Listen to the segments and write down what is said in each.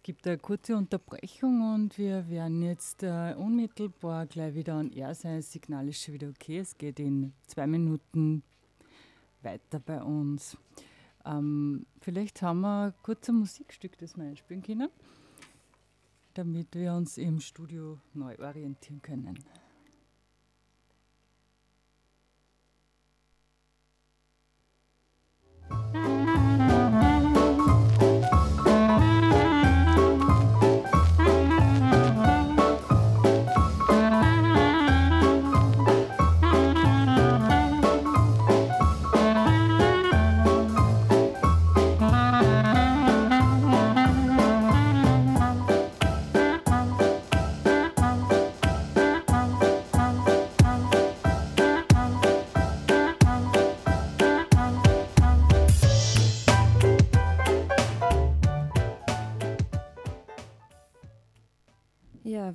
Es gibt eine kurze Unterbrechung und wir werden jetzt äh, unmittelbar gleich wieder an Air sein. Das Signal ist schon wieder okay. Es geht in zwei Minuten weiter bei uns. Ähm, vielleicht haben wir ein kurzes Musikstück, das wir einspielen können, damit wir uns im Studio neu orientieren können.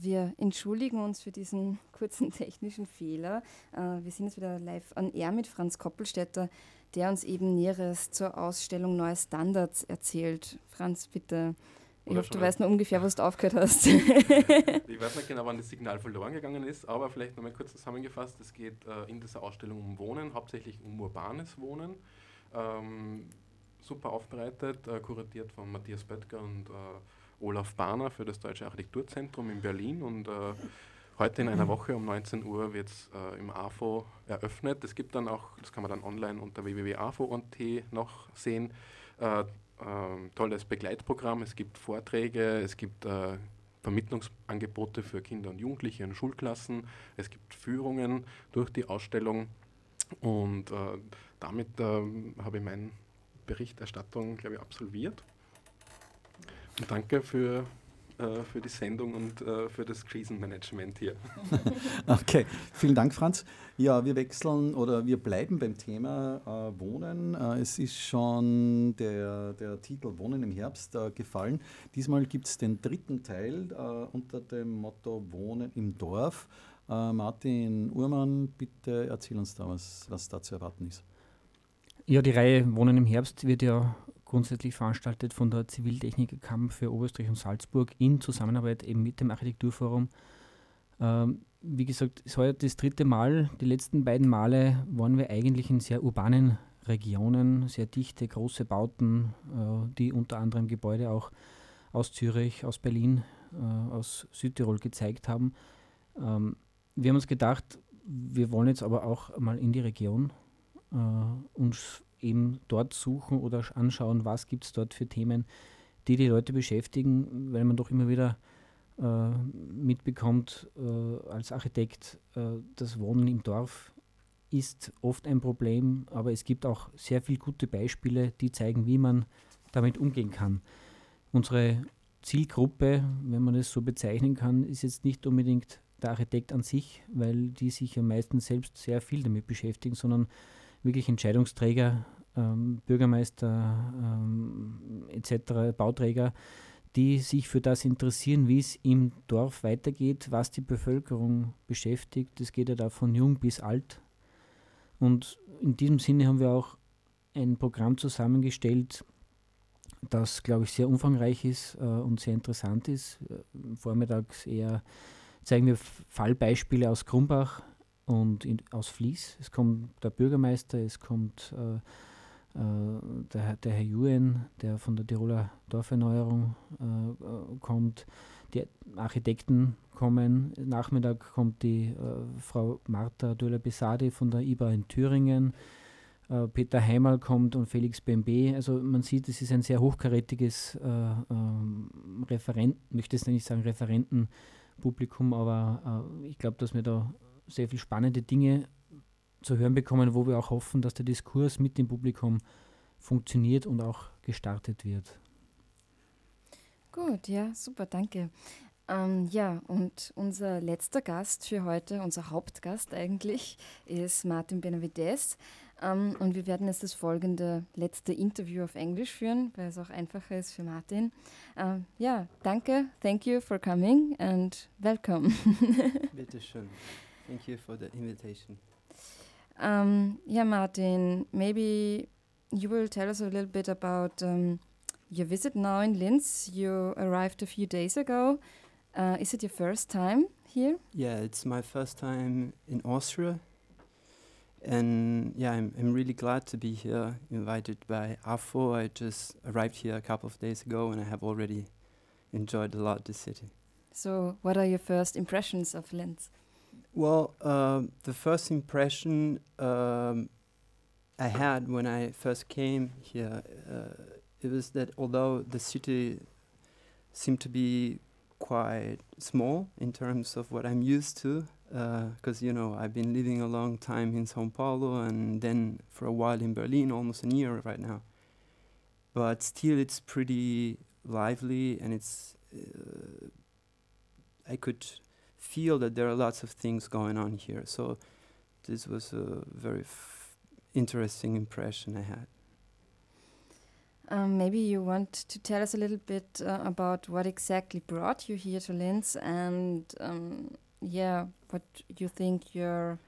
Wir entschuldigen uns für diesen kurzen technischen Fehler. Äh, wir sind jetzt wieder live on air mit Franz Koppelstädter, der uns eben Näheres zur Ausstellung Neue Standards erzählt. Franz, bitte. Ich hoffe, du weißt noch ungefähr, was du aufgehört hast. ich weiß nicht genau, wann das Signal verloren gegangen ist, aber vielleicht nochmal kurz zusammengefasst. Es geht äh, in dieser Ausstellung um Wohnen, hauptsächlich um urbanes Wohnen. Ähm, super aufbereitet, äh, kuratiert von Matthias Böttger und äh, Olaf Bahner für das Deutsche Architekturzentrum in Berlin und äh, heute in einer Woche um 19 Uhr wird es äh, im AFO eröffnet. Es gibt dann auch, das kann man dann online unter www.afo.t noch sehen, äh, ähm, tolles Begleitprogramm. Es gibt Vorträge, es gibt äh, Vermittlungsangebote für Kinder und Jugendliche in Schulklassen, es gibt Führungen durch die Ausstellung und äh, damit ähm, habe ich meine Berichterstattung, glaube ich, absolviert. Danke für, äh, für die Sendung und äh, für das Krisenmanagement hier. okay, vielen Dank, Franz. Ja, wir wechseln oder wir bleiben beim Thema äh, Wohnen. Äh, es ist schon der, der Titel Wohnen im Herbst äh, gefallen. Diesmal gibt es den dritten Teil äh, unter dem Motto Wohnen im Dorf. Martin Uhrmann, bitte erzähl uns da, was, was da zu erwarten ist. Ja, die Reihe Wohnen im Herbst wird ja grundsätzlich veranstaltet von der Ziviltechnikerkammer für Oberösterreich und Salzburg in Zusammenarbeit eben mit dem Architekturforum. Ähm, wie gesagt, es war das dritte Mal. Die letzten beiden Male waren wir eigentlich in sehr urbanen Regionen, sehr dichte, große Bauten, äh, die unter anderem Gebäude auch aus Zürich, aus Berlin, äh, aus Südtirol gezeigt haben. Ähm, wir haben uns gedacht, wir wollen jetzt aber auch mal in die Region äh, uns eben dort suchen oder anschauen, was gibt es dort für Themen, die die Leute beschäftigen, weil man doch immer wieder äh, mitbekommt äh, als Architekt, äh, das Wohnen im Dorf ist oft ein Problem, aber es gibt auch sehr viele gute Beispiele, die zeigen, wie man damit umgehen kann. Unsere Zielgruppe, wenn man es so bezeichnen kann, ist jetzt nicht unbedingt der Architekt an sich, weil die sich ja meistens selbst sehr viel damit beschäftigen, sondern wirklich Entscheidungsträger, ähm, Bürgermeister ähm, etc., Bauträger, die sich für das interessieren, wie es im Dorf weitergeht, was die Bevölkerung beschäftigt. Das geht ja da von jung bis alt. Und in diesem Sinne haben wir auch ein Programm zusammengestellt, das, glaube ich, sehr umfangreich ist äh, und sehr interessant ist. Äh, vormittags eher zeigen wir Fallbeispiele aus Krumbach, und in, aus Fließ. Es kommt der Bürgermeister, es kommt äh, äh, der, der, Herr Juen, der von der Tiroler Dorferneuerung äh, kommt. Die Architekten kommen. Nachmittag kommt die äh, Frau Marta Döller-Besadi von der IBA in Thüringen. Äh, Peter Heimal kommt und Felix BMB. Also man sieht, es ist ein sehr hochkarätiges äh, ähm, Referent, möchte es nicht sagen Referentenpublikum, aber ich glaube, dass wir da sehr viele spannende Dinge zu hören bekommen, wo wir auch hoffen, dass der Diskurs mit dem Publikum funktioniert und auch gestartet wird. Gut, ja, super, danke. Ähm, ja, und unser letzter Gast für heute, unser Hauptgast eigentlich, ist Martin Benavides. Ähm, und wir werden jetzt das folgende letzte Interview auf Englisch führen, weil es auch einfacher ist für Martin. Ähm, ja, danke, thank you for coming and welcome. Bitte schön. Thank you for the invitation. Um, yeah, Martin, maybe you will tell us a little bit about um, your visit now in Linz. You arrived a few days ago. Uh, is it your first time here? Yeah, it's my first time in Austria. And yeah, I'm, I'm really glad to be here, invited by AFO. I just arrived here a couple of days ago and I have already enjoyed a lot the city. So, what are your first impressions of Linz? Well, um, the first impression um, I had when I first came here, uh, it was that although the city seemed to be quite small in terms of what I'm used to, because uh, you know I've been living a long time in São Paulo and then for a while in Berlin, almost a year right now. But still, it's pretty lively, and it's uh, I could feel that there are lots of things going on here. So this was a very interesting impression I had. Um, maybe you want to tell us a little bit uh, about what exactly brought you here to Linz and um, yeah, what you think your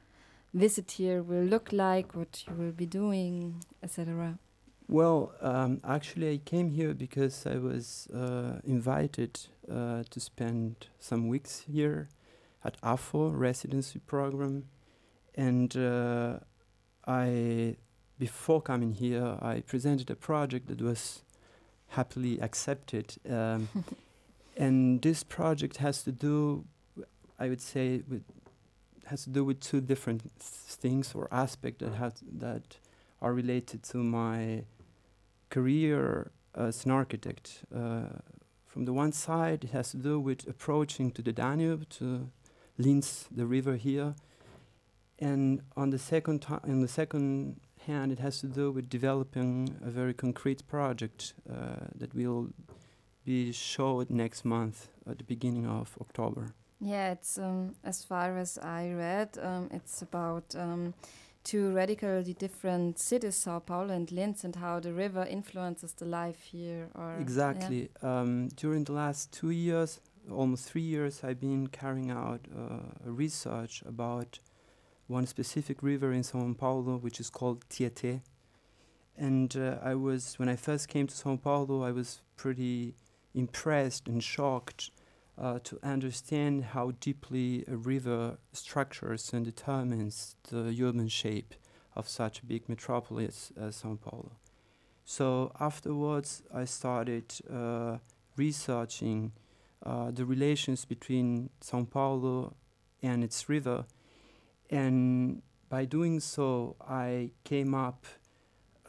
visit here will look like, what you will be doing, etc. Well, um, actually, I came here because I was uh, invited uh, to spend some weeks here at AFO residency program, and uh, I, before coming here, I presented a project that was happily accepted, um, and this project has to do, I would say, with has to do with two different th things or aspects that have that are related to my career as an architect. Uh, from the one side, it has to do with approaching to the Danube, to Linz, the river here. And on the second in the second hand, it has to do with developing a very concrete project uh, that will be showed next month at the beginning of October. Yeah, it's um, as far as I read, um, it's about um, two radically different cities, Sao Paulo and Linz, and how the river influences the life here. Or exactly. Yeah. Um, during the last two years, almost three years, I've been carrying out uh, research about one specific river in Sao Paulo, which is called Tietê. And uh, I was, when I first came to Sao Paulo, I was pretty impressed and shocked uh, to understand how deeply a river structures and determines the urban shape of such a big metropolis as Sao Paulo. So afterwards, I started uh, researching uh, the relations between Sao Paulo and its river. And by doing so, I came up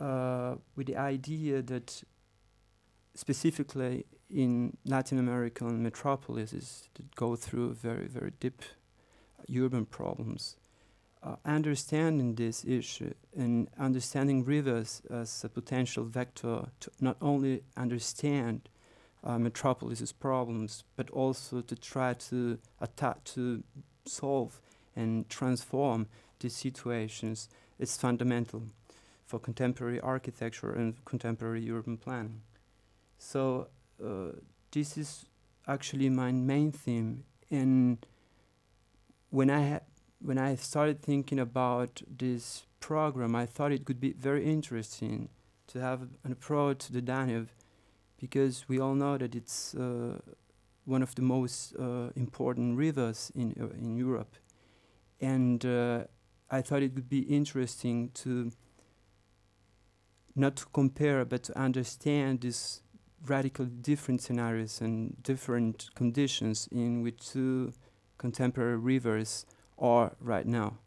uh, with the idea that specifically in Latin American metropolises that go through very, very deep urban problems, uh, understanding this issue and understanding rivers as a potential vector to not only understand uh, metropolis's problems, but also to try to attack, to solve and transform these situations is fundamental for contemporary architecture and contemporary urban planning. So uh, this is actually my main theme. And when I when I started thinking about this program, I thought it could be very interesting to have an approach to the Danube because we all know that it's uh, one of the most uh, important rivers in uh, in Europe, and I thought it would be interesting to not to compare but to understand these radically different scenarios and different conditions in which two contemporary rivers are right now.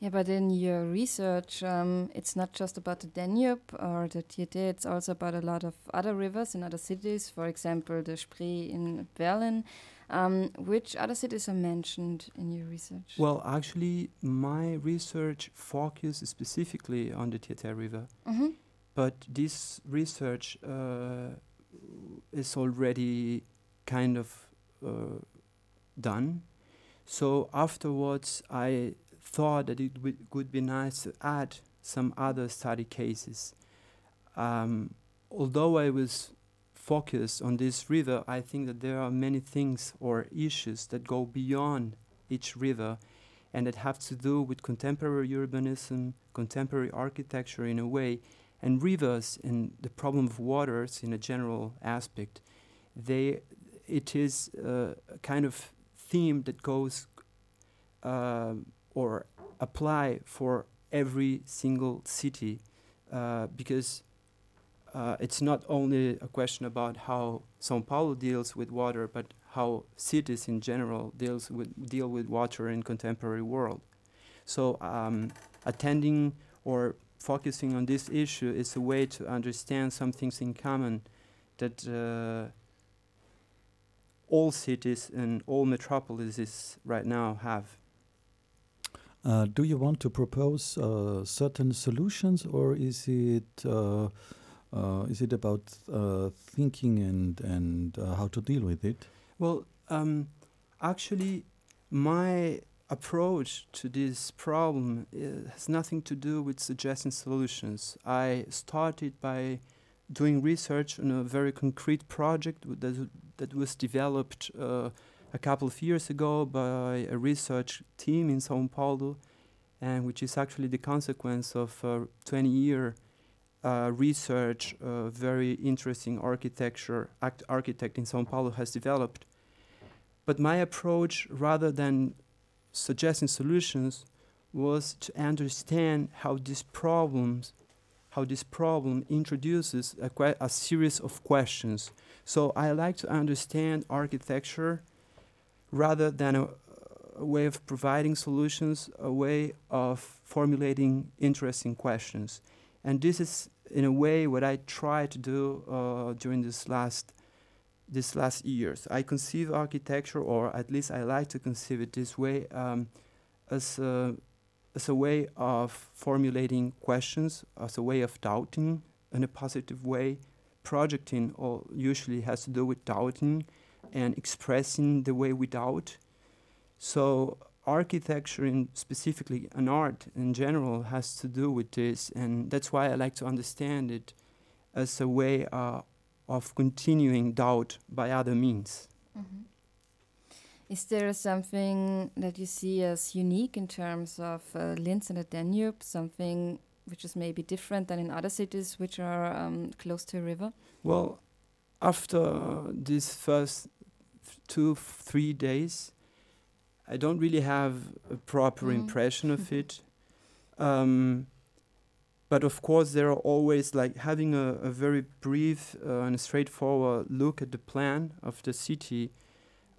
Yeah, but in your research, um, it's not just about the Danube or the Tietê, it's also about a lot of other rivers in other cities, for example, the Spree in Berlin. Um, which other cities are mentioned in your research? Well, actually, my research focuses specifically on the Tietê River. Mm -hmm. But this research uh, is already kind of uh, done. So afterwards, I thought that it would be nice to add some other study cases. Um, although I was focused on this river, I think that there are many things or issues that go beyond each river and that have to do with contemporary urbanism, contemporary architecture in a way, And rivers and the problem of waters in a general aspect, they it is uh, a kind of theme that goes uh, or apply for every single city uh, because uh, it's not only a question about how São Paulo deals with water, but how cities in general deals with deal with water in contemporary world. So um, attending or focusing on this issue is a way to understand some things in common that uh, all cities and all metropolises right now have. Uh, do you want to propose uh, certain solutions, or is it uh, uh is it about uh, thinking and and uh, how to deal with it? Well, um, actually, my approach to this problem has nothing to do with suggesting solutions. I started by doing research on a very concrete project that that was developed a couple of years ago by a research team in Sao Paulo, and which is actually the consequence of a 20 year uh, research, uh, very interesting architecture architect in Sao Paulo has developed. But my approach, rather than suggesting solutions, was to understand how these problems, how this problem introduces a, a series of questions. So I like to understand architecture rather than a, a way of providing solutions, a way of formulating interesting questions. And this is, in a way, what I try to do uh, during this last this last years. I conceive architecture, or at least I like to conceive it this way, um, as a, as a way of formulating questions, as a way of doubting in a positive way. Projecting all usually has to do with doubting and expressing the way we doubt. So architecture and specifically an art in general has to do with this and that's why I like to understand it as a way uh, of continuing doubt by other means. Mm-hmm. Is there something that you see as unique in terms of uh, Linz and the Danube, something which is maybe different than in other cities which are um, close to a river? Well, after this first two, three days, I don't really have a proper mm. impression of it. Um, but of course, there are always like having a, a very brief uh, and straightforward look at the plan of the city.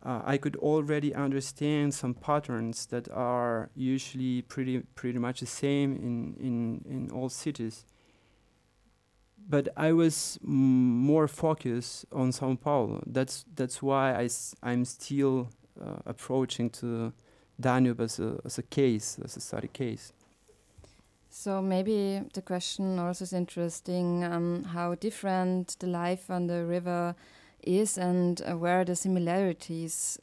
Uh, I could already understand some patterns that are usually pretty pretty much the same in in in all cities but I was more focused on Sao Paulo. That's that's why I s- I'm still uh, approaching to Danube as a as a case, as a study case. So maybe the question also is interesting: um, how different the life on the river is, and uh, where are the similarities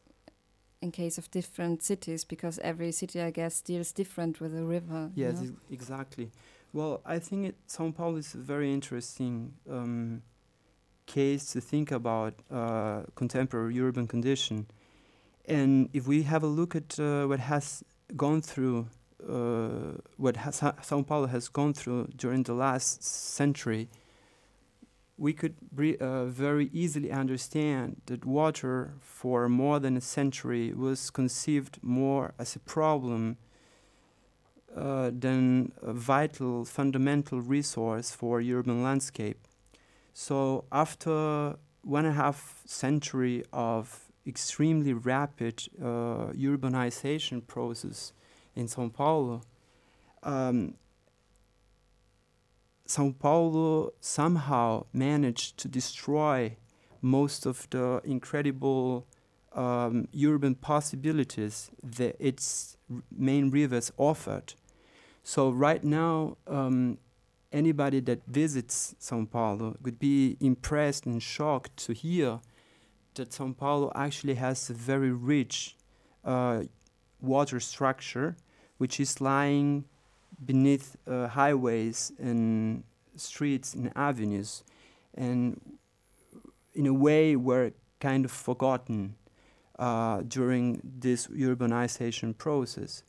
in case of different cities? Because every city, I guess, deals different with the river. Yes, exactly. Well, I think it, Sao Paulo is a very interesting um, case to think about uh, contemporary urban condition. And if we have a look at uh, what has gone through, uh, what has Sao Paulo has gone through during the last century, we could uh, very easily understand that water for more than a century was conceived more as a problem uh, than a vital, fundamental resource for urban landscape. So after one and a half century of extremely rapid uh, urbanization process in São Paulo, um, São Paulo somehow managed to destroy most of the incredible um, urban possibilities that its main rivers offered. So right now, um, anybody that visits São Paulo would be impressed and shocked to hear that São Paulo actually has a very rich uh, water structure, which is lying beneath uh, highways and streets and avenues, and in a way were kind of forgotten uh, during this urbanization process.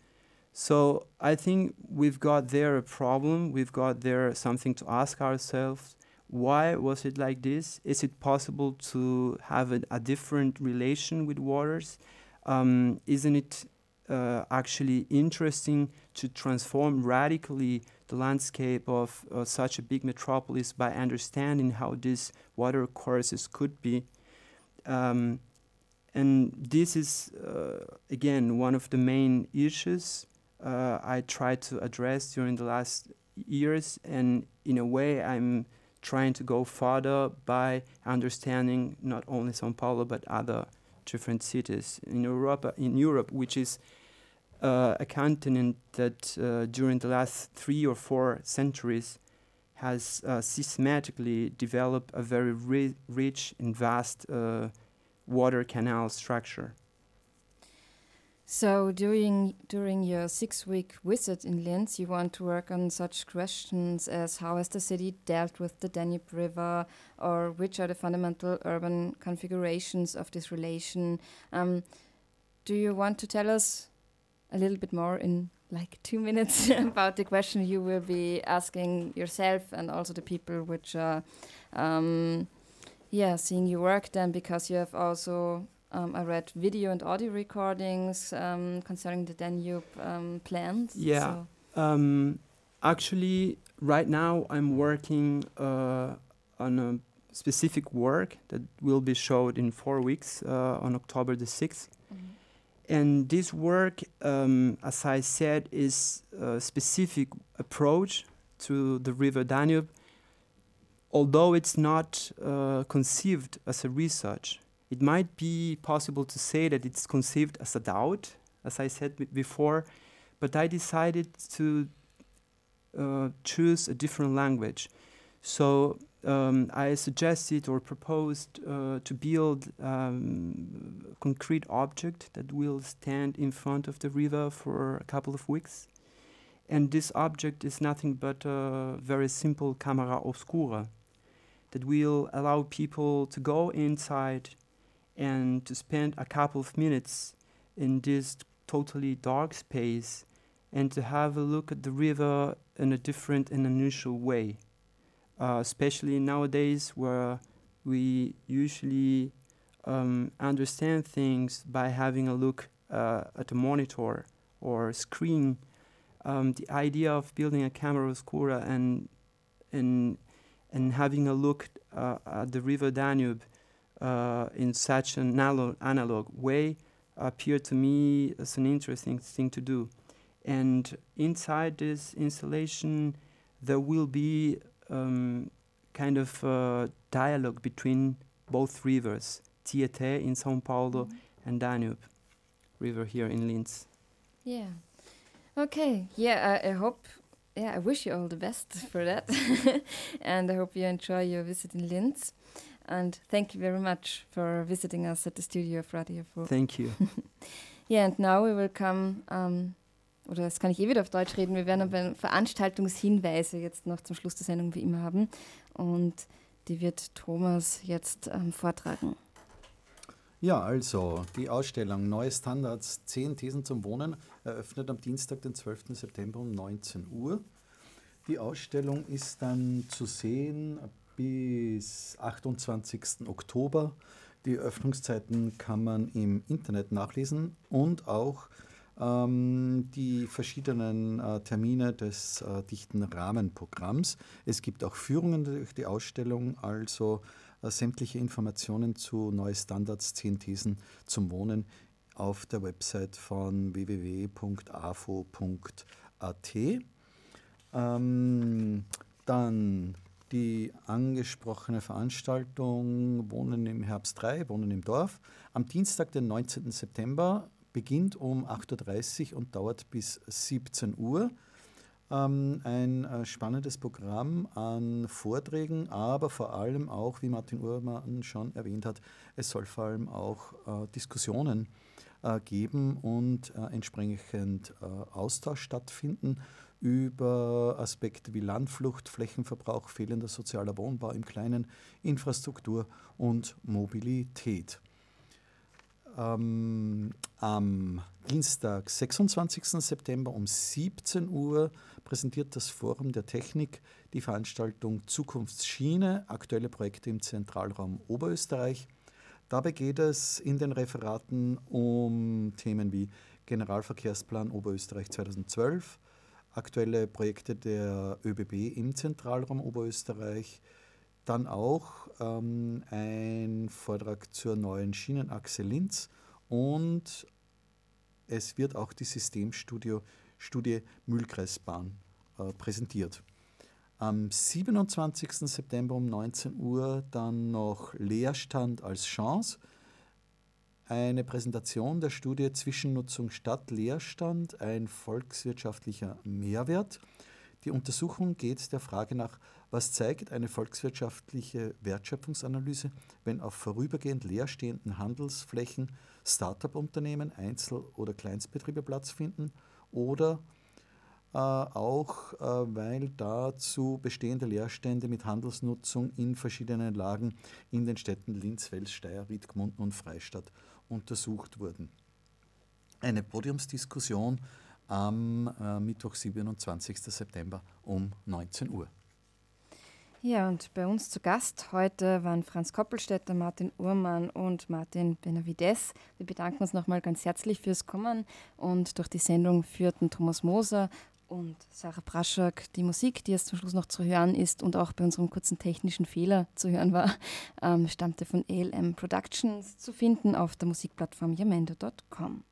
So I think we've got there a problem. We've got there something to ask ourselves. Why was it like this? Is it possible to have a, a different relation with waters? Um, isn't it uh, actually interesting to transform radically the landscape of uh, such a big metropolis by understanding how these water courses could be? Um, and this is, uh, again, one of the main issues uh, I tried to address during the last years, and in a way, I'm trying to go further by understanding not only São Paulo but other different cities in Europe. In Europe, which is uh, a continent that uh, during the last three or four centuries has uh, systematically developed a very ri rich and vast uh, water canal structure. So during during your six week visit in Linz, you want to work on such questions as how has the city dealt with the Danube River, or which are the fundamental urban configurations of this relation. Um, do you want to tell us a little bit more in like two minutes about the question you will be asking yourself and also the people which are, um, yeah, seeing your work then because you have also um, I read video and audio recordings um, concerning the Danube um, plans. Yeah. So. Um, actually, right now I'm working uh, on a specific work that will be showed in four weeks uh, on October the 6th. Mm -hmm. And this work, um, as I said, is a specific approach to the River Danube, although it's not uh, conceived as a research it might be possible to say that it's conceived as a doubt, as I said before, but I decided to uh, choose a different language. So um, I suggested or proposed uh, to build um, a concrete object that will stand in front of the river for a couple of weeks. And this object is nothing but a very simple camera obscura that will allow people to go inside and to spend a couple of minutes in this totally dark space and to have a look at the river in a different and unusual way, uh, especially nowadays where we usually um, understand things by having a look uh, at a monitor or screen. Um, the idea of building a camera oscura and and and having a look uh, at the river Danube uh, in such an analog, analog way appeared to me as an interesting thing to do. And inside this installation, there will be um, kind of a dialogue between both rivers, Tietê in São Paulo mm -hmm. and Danube River here in Linz. Yeah. Okay. Yeah, I, I hope. Yeah, I wish you all the best for that, and I hope you enjoy your visit in Linz. And thank you very much for visiting us at the studio of Radio Froh. Thank you. yeah, and now we will come, um, oder das kann ich eh wieder auf Deutsch reden, wir werden aber Veranstaltungshinweise jetzt noch zum Schluss der Sendung wie immer haben. Und die wird Thomas jetzt ähm, vortragen. Ja, also die Ausstellung Neue Standards, 10 Thesen zum Wohnen, eröffnet am Dienstag, den 12. September um 19 Uhr. Die Ausstellung ist dann zu sehen bis 28. Oktober. Die Öffnungszeiten kann man im Internet nachlesen und auch ähm, die verschiedenen äh, Termine des äh, dichten Rahmenprogramms. Es gibt auch Führungen durch die Ausstellung, also äh, sämtliche Informationen zu Neue Standards, 10 Thesen zum Wohnen auf der Website von www.afo.at. Ähm, dann die angesprochene Veranstaltung Wohnen im Herbst 3, Wohnen im Dorf, am Dienstag, den 19. September, beginnt um 8.30 Uhr und dauert bis 17 Uhr. Ähm, ein äh, spannendes Programm an Vorträgen, aber vor allem auch, wie Martin Uhrmann schon erwähnt hat, es soll vor allem auch äh, Diskussionen äh, geben und entsprechend Austausch stattfinden über Aspekte wie Landflucht, Flächenverbrauch, fehlender sozialer Wohnbau im Kleinen, Infrastruktur und Mobilität. ähm, am Dienstag, 26. September um 17 Uhr präsentiert das Forum der Technik die Veranstaltung Zukunftsschiene, aktuelle Projekte im Zentralraum Oberösterreich. Dabei geht es in den Referaten um Themen wie Generalverkehrsplan Oberösterreich 2012, aktuelle Projekte der ÖBB im Zentralraum Oberösterreich, dann auch ähm, ein Vortrag zur neuen Schienenachse Linz und es wird auch die Systemstudie Studie Mühlkreisbahn äh, präsentiert. Am 27. September um 19 Uhr dann noch Leerstand als Chance. Eine Präsentation der Studie Zwischennutzung statt Leerstand, ein volkswirtschaftlicher Mehrwert. Die Untersuchung geht der Frage nach, was zeigt eine volkswirtschaftliche Wertschöpfungsanalyse, wenn auf vorübergehend leerstehenden Handelsflächen Start-up-Unternehmen, Einzel- oder Kleinstbetriebe Platz finden oder äh, auch äh, weil dazu bestehende Leerstände mit Handelsnutzung in verschiedenen Lagen in den Städten Linz, Wels, Steyr, Ried, und Freistadt untersucht wurden. Eine Podiumsdiskussion am äh, Mittwoch, 27. September um 19 Uhr. Ja, und bei uns zu Gast heute waren Franz Koppelstädter, Martin Uhrmann und Martin Benavides. Wir bedanken uns nochmal ganz herzlich fürs Kommen und durch die Sendung führten Thomas Moser und Sarah Praschak die Musik, die jetzt zum Schluss noch zu hören ist und auch bei unserem kurzen technischen Fehler zu hören war, ähm, stammte von ALM Productions zu finden auf der Musikplattform yamendo.com.